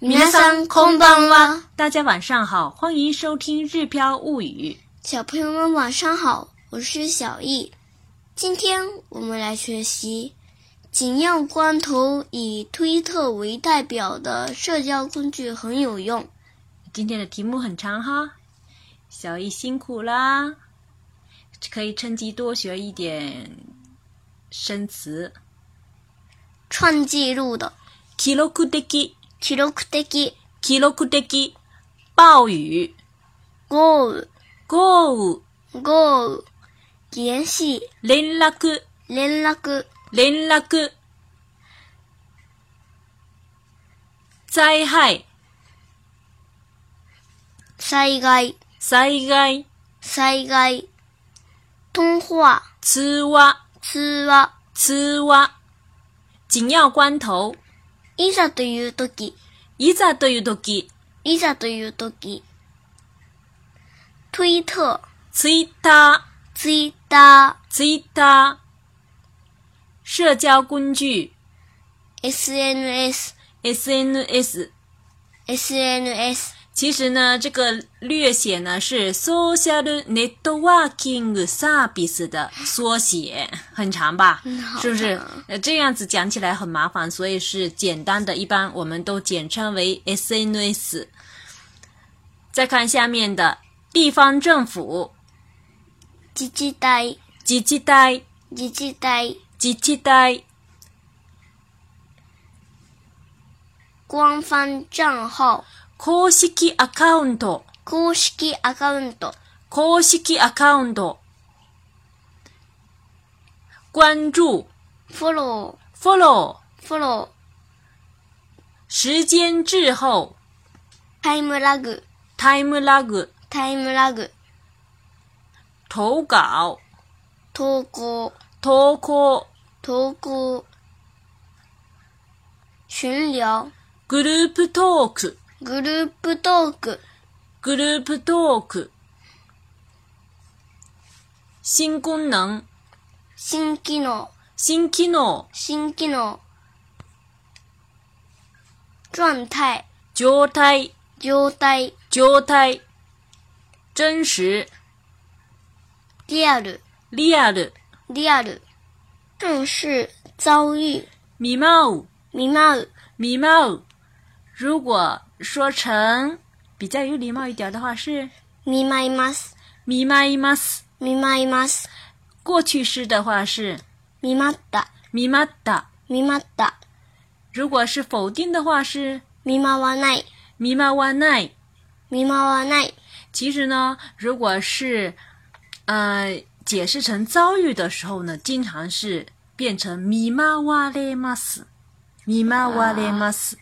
こん空ん哇！大家晚上好，欢迎收听《日飘物语》。小朋友们晚上好，我是小易。今天我们来学习，紧要关头以推特为代表的社交工具很有用。今天的题目很长哈，小易辛苦啦，可以趁机多学一点生词。创纪录的。記録的、記録的、暴雨、豪雨、豪雨、豪雨、原始。連絡、連絡、連絡、災害、災害、災害、災害、通話、通話、通話、通話、緊要关頭、いざというとき、いざというとき、いざというとき。推特、ツイッター、ツイッター、ツイッター。社交工具、SNS、SNS、SNS。其实呢，这个略写呢是 “social network i n g s e r v i c e 的缩写，很长吧？是不是？呃，这样子讲起来很麻烦，所以是简单的，一般我们都简称为 “sns”。再看下面的地方政府，“自治代”、“自治代”、“自治代”、“自治代”官方账号。公式アカウント。公式アカウント。公式アカウント。关注。フォロー。フォロー。フォロー。f o 时间滞后。タイムラグ。タイムラグ。タイムラグ。投稿。投稿。投稿。投稿。巡聊。グループトーク。グループトーク。グループトーク。新功能。新機能。新機能。新機能。状態。状態。状態。状態。真实。リアル。リアル。リアル。正式遭遇。見舞う。見舞う。見舞う。如果说成比较有礼貌一点的话是，みました。みました。みました。过去式的话是，見まった。見まった。見まった。如果是否定的话是，見まわない。見まわない。見まわない。其实呢，如果是呃解释成遭遇的时候呢，经常是变成見まわれます。見まわれます。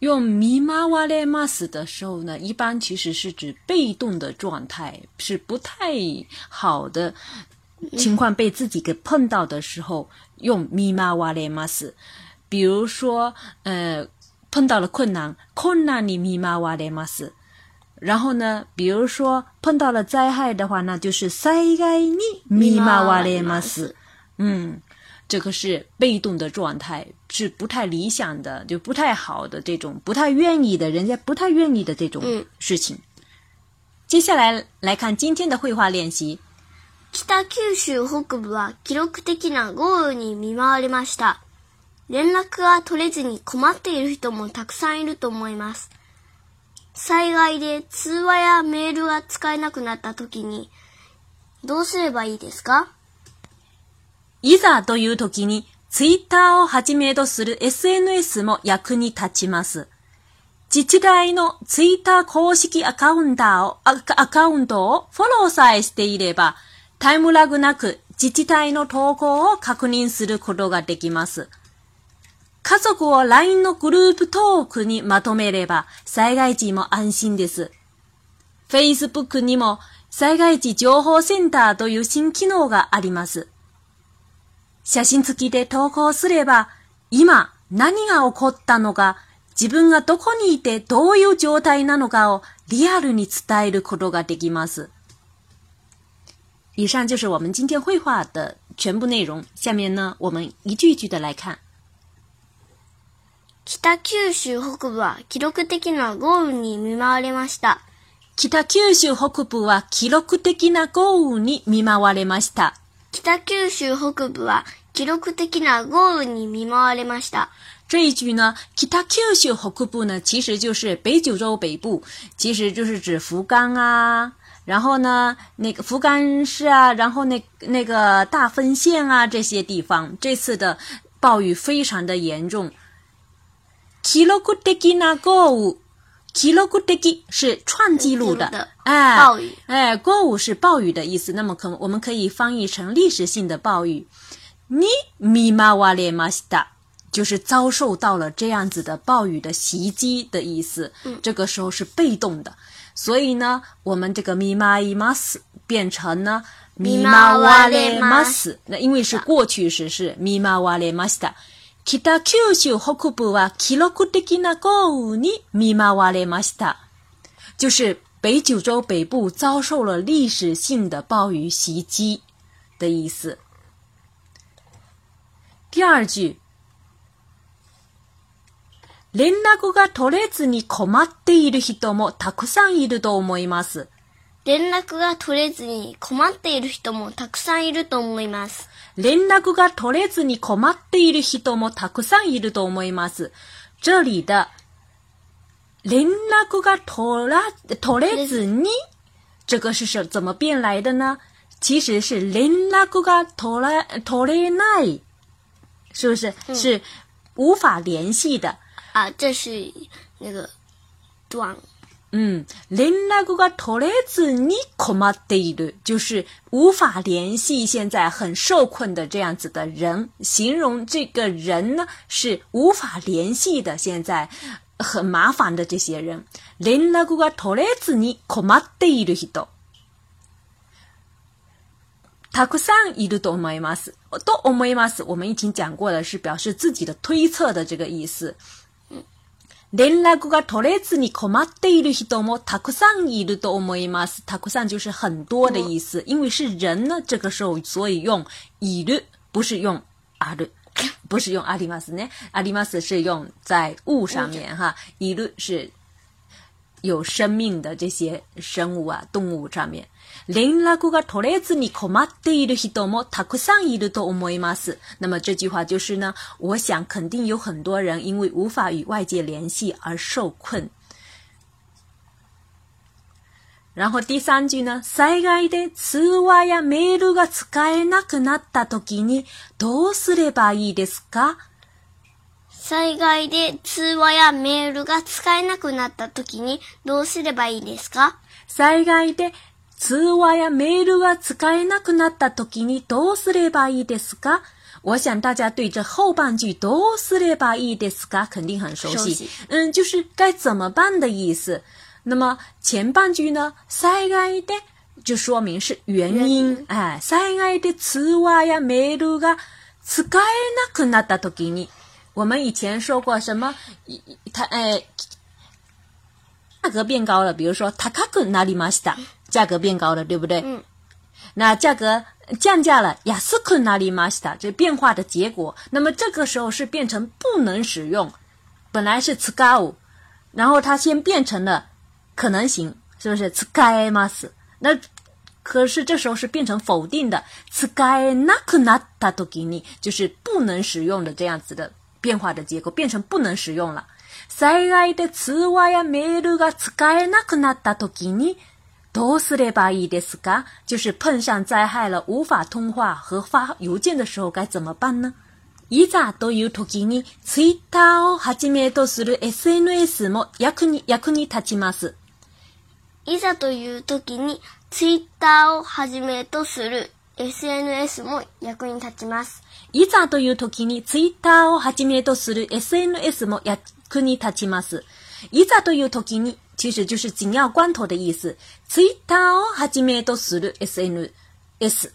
用咪玛瓦列玛斯的时候呢，一般其实是指被动的状态，是不太好的情况被自己给碰到的时候用咪玛瓦列玛斯。比如说，呃，碰到了困难，困难你咪玛瓦列玛斯。然后呢，比如说碰到了灾害的话，那就是灾害你咪玛瓦列玛斯。嗯。这个是被动的状态，是不太理想的，就不太好的这种不太愿意的，人家不太愿意的这种事情。接下来来看今天的绘画练习。北九州北部は記録的な豪雨に見舞われました。連絡が取れずに困っている人もたくさんいると思います。災害で通話やメールが使えなくなった時にどうすればいいですか？いざという時にツイッターをはじめとする SNS も役に立ちます。自治体のツイッター公式アカウントを、アカウントをフォローさえしていれば、タイムラグなく自治体の投稿を確認することができます。家族を LINE のグループトークにまとめれば、災害時も安心です。Facebook にも災害時情報センターという新機能があります。写真付きで投稿すれば、今何が起こったのか、自分がどこにいてどういう状態なのかをリアルに伝えることができます。以上就是我们今天绘画的全部内容。下面呢，我们一句一句的来看。北九州北部は記録的な豪雨に見舞われました。北九州北部は記録的な豪雨に見舞われました。北九州北部は記録的记录的记录的记录的记录的记录的北录的记录的记录的记北的记录的记录的记录的记录的记录的记录的记录的记录的记录的记录的记录的记录的记录的记录的记录的记录的记录的的记录的记录的记录的记的记录的记录的的记录的的记记录的吉是创记录的，哎，哎，过午是暴雨的意思，那么可我们可以翻译成历史性的暴雨。你密玛瓦列玛西达就是遭受到了这样子的暴雨的袭击的意思，这个时候是被动的，所以呢，我们这个密玛伊玛斯变成呢密玛瓦列玛斯，那因为是过去时，是密玛瓦列玛西达。北九州北部は記録的な豪雨に見舞われました。就是北九州北部遭受了历史性的暴雨袭击的意思。第二句，連絡が取れずに困っている人もたくさんいると思います。連絡が取れずに困っている人もたくさんいると思います。連絡が取れずに困っている人もたくさんいると思います。这里的連絡が取ら取れずに这个是什怎么变来的呢？其实是連絡が取ら取れない，是不是？是无法联系的啊，这是那个短。嗯，连那个个头来子尼可没对的，就是无法联系。现在很受困的这样子的人，形容这个人呢是无法联系的。现在很麻烦的这些人，连那个个头来子尼可没对的，很たくさんいると思います。と思います。我们已经讲过了，是表示自己的推测的这个意思。人那个个头来字，你可嘛对律是多么？他可上一律多么一 mas？他可上就是很多的意思，因为是人呢，这个时候所以用一律，不是用阿律，不是用阿里 mas 呢？阿里 mas 是用在物上面哈，一律是。有生命的这些生物啊，动物上面，那么这句话就是呢，我想肯定有很多人因为无法与外界联系而受困。然后第三句呢，災害で通話やメールが使えなくなったとにどうすればいいですか？災害で通話やメールが使えなくなった時にどうすればいいですか災害で通話やメールが使えなくなった時にどうすればいいですか我想大家对这后半句“どうすればいいですか”肯定很熟悉，嗯，就是该怎么办的意思。那么前半句呢，災害で就说明是原因，哎，災害で通話やメールが使えなくなった時に。我们以前说过什么？它呃，价格变高了，比如说 takaku n a 价格变高了，对不对？嗯。那价格降价了，yasuku n 这变化的结果。那么这个时候是变成不能使用，本来是使 s k a 然后它先变成了可能型，是不是 s k y mas？那可是这时候是变成否定的 s k y n a k u n a t 就是不能使用的这样子的。变化的结果变成不能使用了。災害で通話やメールが使えなくなった時にどうすればいいですか？就是碰上灾害了，无法通话和发邮件的时候该怎么办呢？いざという時にツイッターをはじめとする SNS も役に役に立ちます。いざという時にツイッターをはじめとする SNS も役に立ちます。いざという時に Twitter をはじめとする SNS も役に立ちます。いざという時に、其实就是紧要关头的意思。Twitter をはじめとする SNS。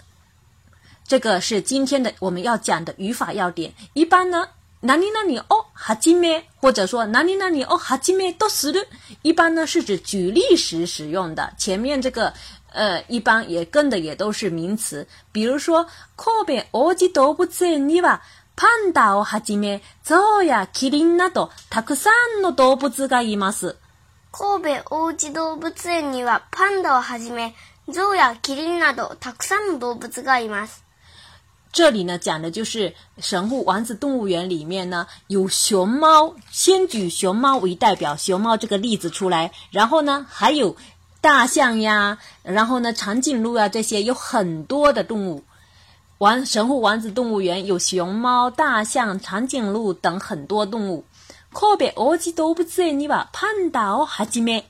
这个是今天的我们要讲的语法要点。一般呢，哪里哪里哦，はじめ，或者说哪里哪里哦，はじめ都する。一般呢是指举例时使用的。前面这个呃，一般也跟的也都是名词，比如说，神戸王子動物园里吧，熊猫、哈吉们、象呀、麒麟，等，たくさんの動物がいます。神戸王子動物园里吧，熊猫、哈吉们、象呀、麒麟，等，たくさんの動物がいます。这里呢，讲的就是神户王子动物园里面呢，有熊猫，先举熊猫为代表，熊猫这个例子出来，然后呢，还有。大象呀，然后呢，长颈鹿啊，这些有很多的动物。王神户王子动物园有熊猫、大象、长颈鹿等很多动物。可别忘记都不知你把碰达哦，哈吉梅。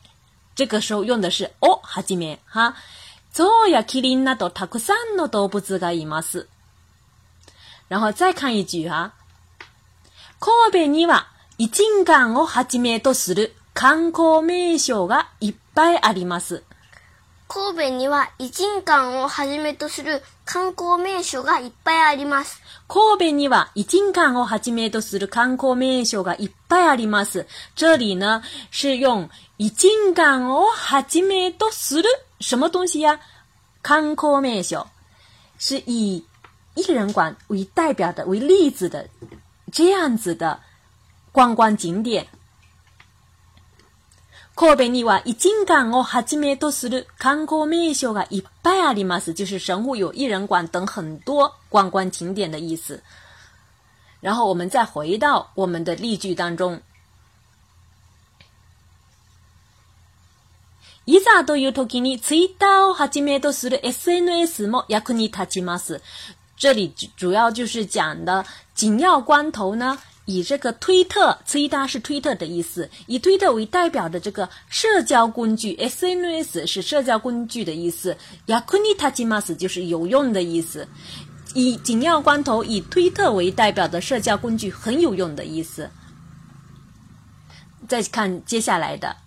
这个时候用的是哦，哈吉梅哈。そうやキリンなどたくさんの動物があます。然后再看一句啊。可别你把一斤干哦，八米とする。観光名所がいっぱいあります。神戸には偉人館をはじめとする観光名所がいっぱいあります。神戸には偉人館をはじめとする観光名所がいっぱいあります。这里呢是用偉人館をはじめとする什么东西や観光名所是以一人馆为代表的、为例子的这样子的观光景点。神戸には一整天我哈几没多事了，看过没些个一百阿里嘛事，就是神户有一人馆等很多观光景点的意思。然后我们再回到我们的例句当中，伊咋都有托给你，次一道哈几没多事了，S N S 么？雅库尼塔吉嘛事？这里主要就是讲的紧要关头呢。以这个推特 t w 是推特的意思，以推特为代表的这个社交工具，SNS 是社交工具的意思。やくにたきます就是有用的意思。以紧要关头，以推特为代表的社交工具很有用的意思。再看接下来的、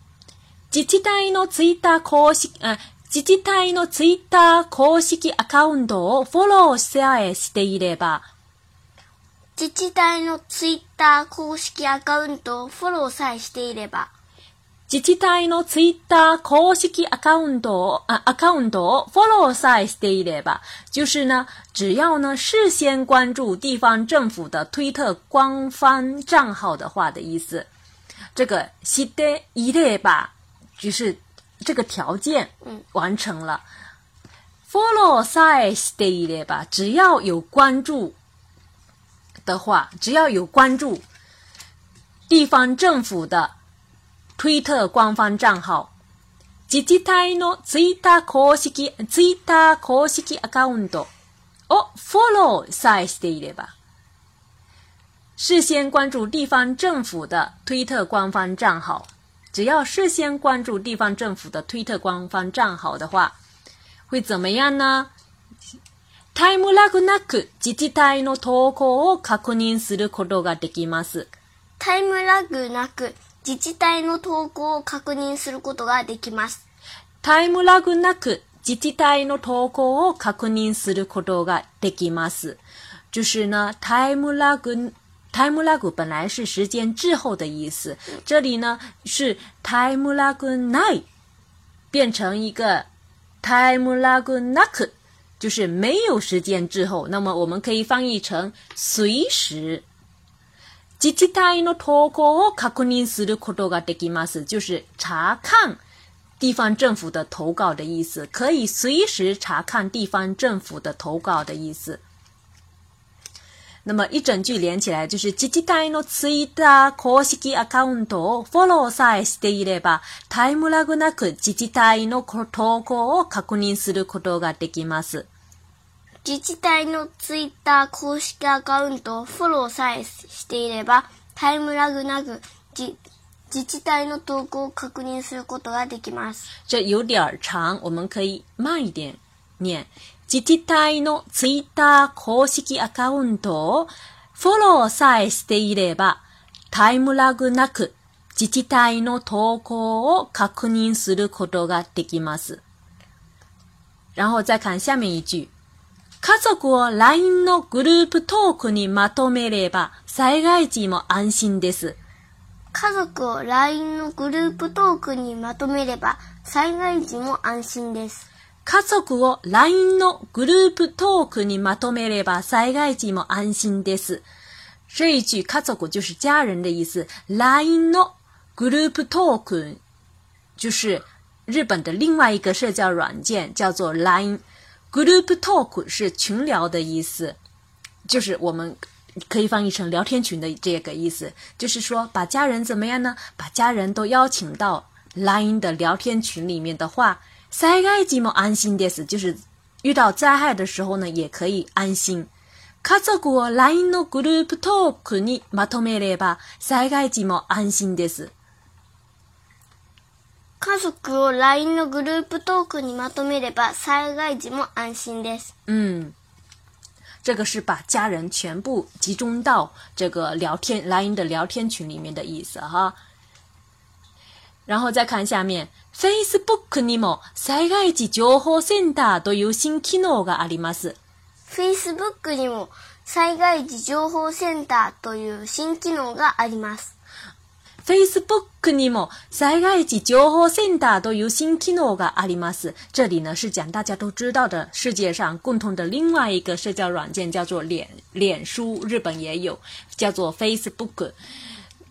自治体の Twitter 公式、啊、自治体の Twitter 公式アカウントをフォローしてあえしていれば。自治体のツイッター公式アカウントフォローさえしていれば，自治体のツイッター公式アカウントアアカウントフォローさえしていれば，就是呢，只要呢事先关注地方政府的推特官方账号的话的意思，这个さえいれば就是这个条件完成了，フォローさえしていれば只要有关注。的话，只要有关注地方政府的推特官方账号，自治体のツイッター公式ツイッター公式アカウントをフォローさえしていれば，事先关注地方政府的推特官方账号，只要事先关注地方政府的推特官方账号的话，会怎么样呢？タイムラグなく自治体の投稿を確認することができます。タイムラグなく自治体の投稿を確認することができます。タイムラグなく自治体の投稿を確認することができます。就是呢，タイムラグタイムラグ本来是时间滞后的意思，这里呢是タイムラグない。变成一个タイムラグなく。就是没有时间之后，那么我们可以翻译成随时。就是查看地方政府的投稿的意思，可以随时查看地方政府的投稿的意思。那么一整句连起来就是自治体のツイッター公式アカウントをフォローさえしていれば、タイムラグなく自治体の投稿を確認することができます。自治体のツイッター公式アカウントをフォローさえしていれば、タイムラグなく自治体の投稿を確認することができます。这有点长，我们可以慢一点念。自治体のツイッター公式アカウントをフォローさえしていれば、タイムラグなく自治体の投稿を確認することができます。然后再看下面一句。家族を LINE のグループトークにまとめれば災害時も安心です。家族を LINE のグループトークにまとめれば災害時も安心です。家族を LINE のグループトークにまとめれば災害時も安心です。这一句“家族”就是家人的意思，LINE のグループトーク就是日本的另外一个社交软件，叫做 LINE。グループトーク是群聊的意思，就是我们可以翻译成聊天群的这个意思。就是说，把家人怎么样呢？把家人都邀请到 LINE 的聊天群里面的话。災害時も安心です。就是遇到灾害的时候呢，也可以安心。家族を LINE のグループトークにまとめれば、災害時も安心です。嗯，这个是把家人全部集中到这个聊天 LINE 的聊天群里面的意思，哈。然后再看下面，Facebook にも災害時情報センターという新機能があります。Facebook にも災害時情報センターという新機能があります。Facebook にも災害時情報センターという新機能があります。这里呢是讲大家都知道的，世界上共同的另外一个社交软件叫做脸脸书，日本也有，叫做 Facebook。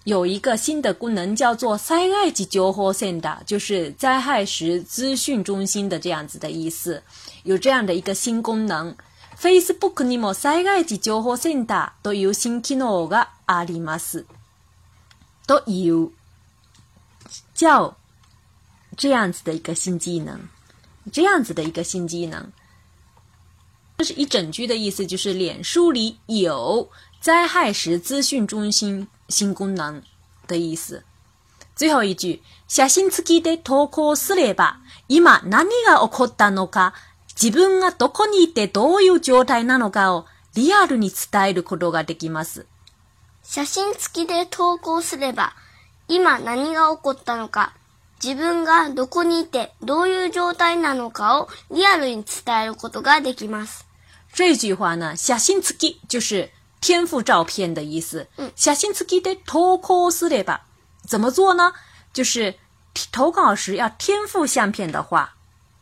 有一个新的功能，叫做“灾害级交互线”的，就是灾害时资讯中心的这样子的意思。有这样的一个新功能，Facebook にも災害時情報センターという新機能があります。就有叫这样子的一个新技能，这样子的一个新技能。这是一整句的意思，就是脸书里有灾害时资讯中心。新功能的意思。最後一句、写真付きで投稿すれば、今何が起こったのか、自分がどこにいてどういう状態なのかをリアルに伝えることができます。写真付きで投稿すれば、今何が起こったのか、自分がどこにいてどういう状態なのかをリアルに伝えることができます。这句话呢、写付き就是添附照片的意思，嗯，信次记的投稿是的吧？怎么做呢？就是投稿时要添附相片的话，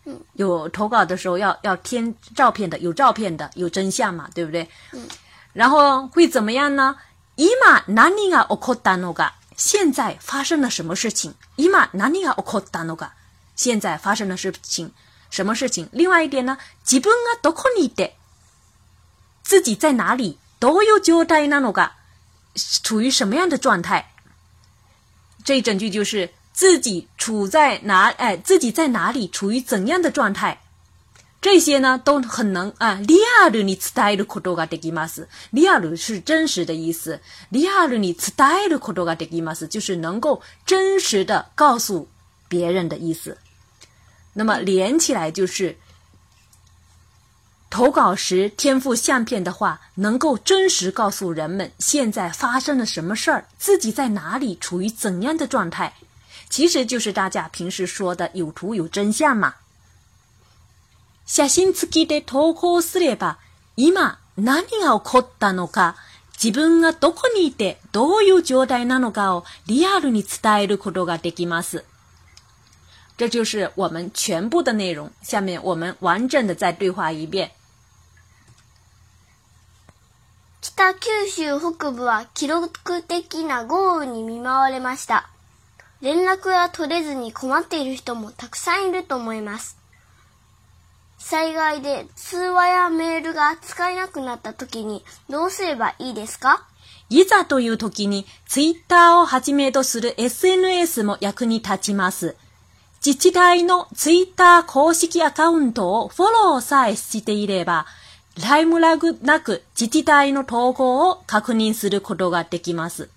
嗯，有投稿的时候要要添照片的，有照片的有真相嘛，对不对？嗯，然后会怎么样呢？现在发生了什么事情？现在发生的事情，什么事情？另外一点呢？自己在哪里？都有交代那の个，处于什么样的状态？这一整句就是自己处在哪，哎，自己在哪里，处于怎样的状态？这些呢都很能啊。利亚鲁尼茨代鲁科多嘎德吉玛斯，利亚鲁是真实的意思。利亚鲁尼茨代鲁科多嘎德吉玛斯就是能够真实的告诉别人的意思。那么连起来就是。投稿时添附相片的话，能够真实告诉人们现在发生了什么事儿，自己在哪里，处于怎样的状态，其实就是大家平时说的“有图有真相”嘛。写信自己的投稿事业吧。今何が起こったのか、自分がどこにいてどういう状態なのかをリアルに伝えることができます。这就是我们全部的内容。下面我们完整的再对话一遍。北九州北部は記録的な豪雨に見舞われました。連絡が取れずに困っている人もたくさんいると思います。災害で通話やメールが使えなくなった時にどうすればいいですかいざという時にツイッターをはじめとする SNS も役に立ちます。自治体のツイッター公式アカウントをフォローさえしていれば、タイムラグなく自治体の投稿を確認することができます。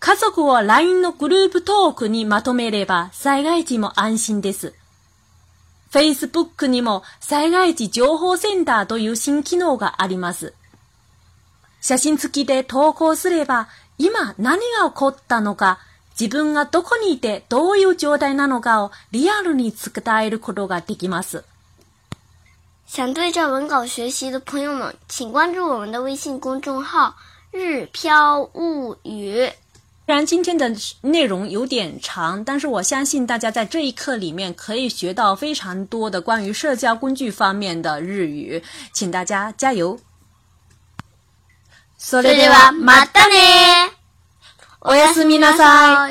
家族を LINE のグループトークにまとめれば災害時も安心です。Facebook にも災害時情報センターという新機能があります。写真付きで投稿すれば今何が起こったのか自分がどこにいてどういう状態なのかをリアルに伝えることができます。想对照文稿学习的朋友们，请关注我们的微信公众号“日飘物语”。虽然今天的内容有点长，但是我相信大家在这一课里面可以学到非常多的关于社交工具方面的日语，请大家加油！それではまたね。おやすみなさい。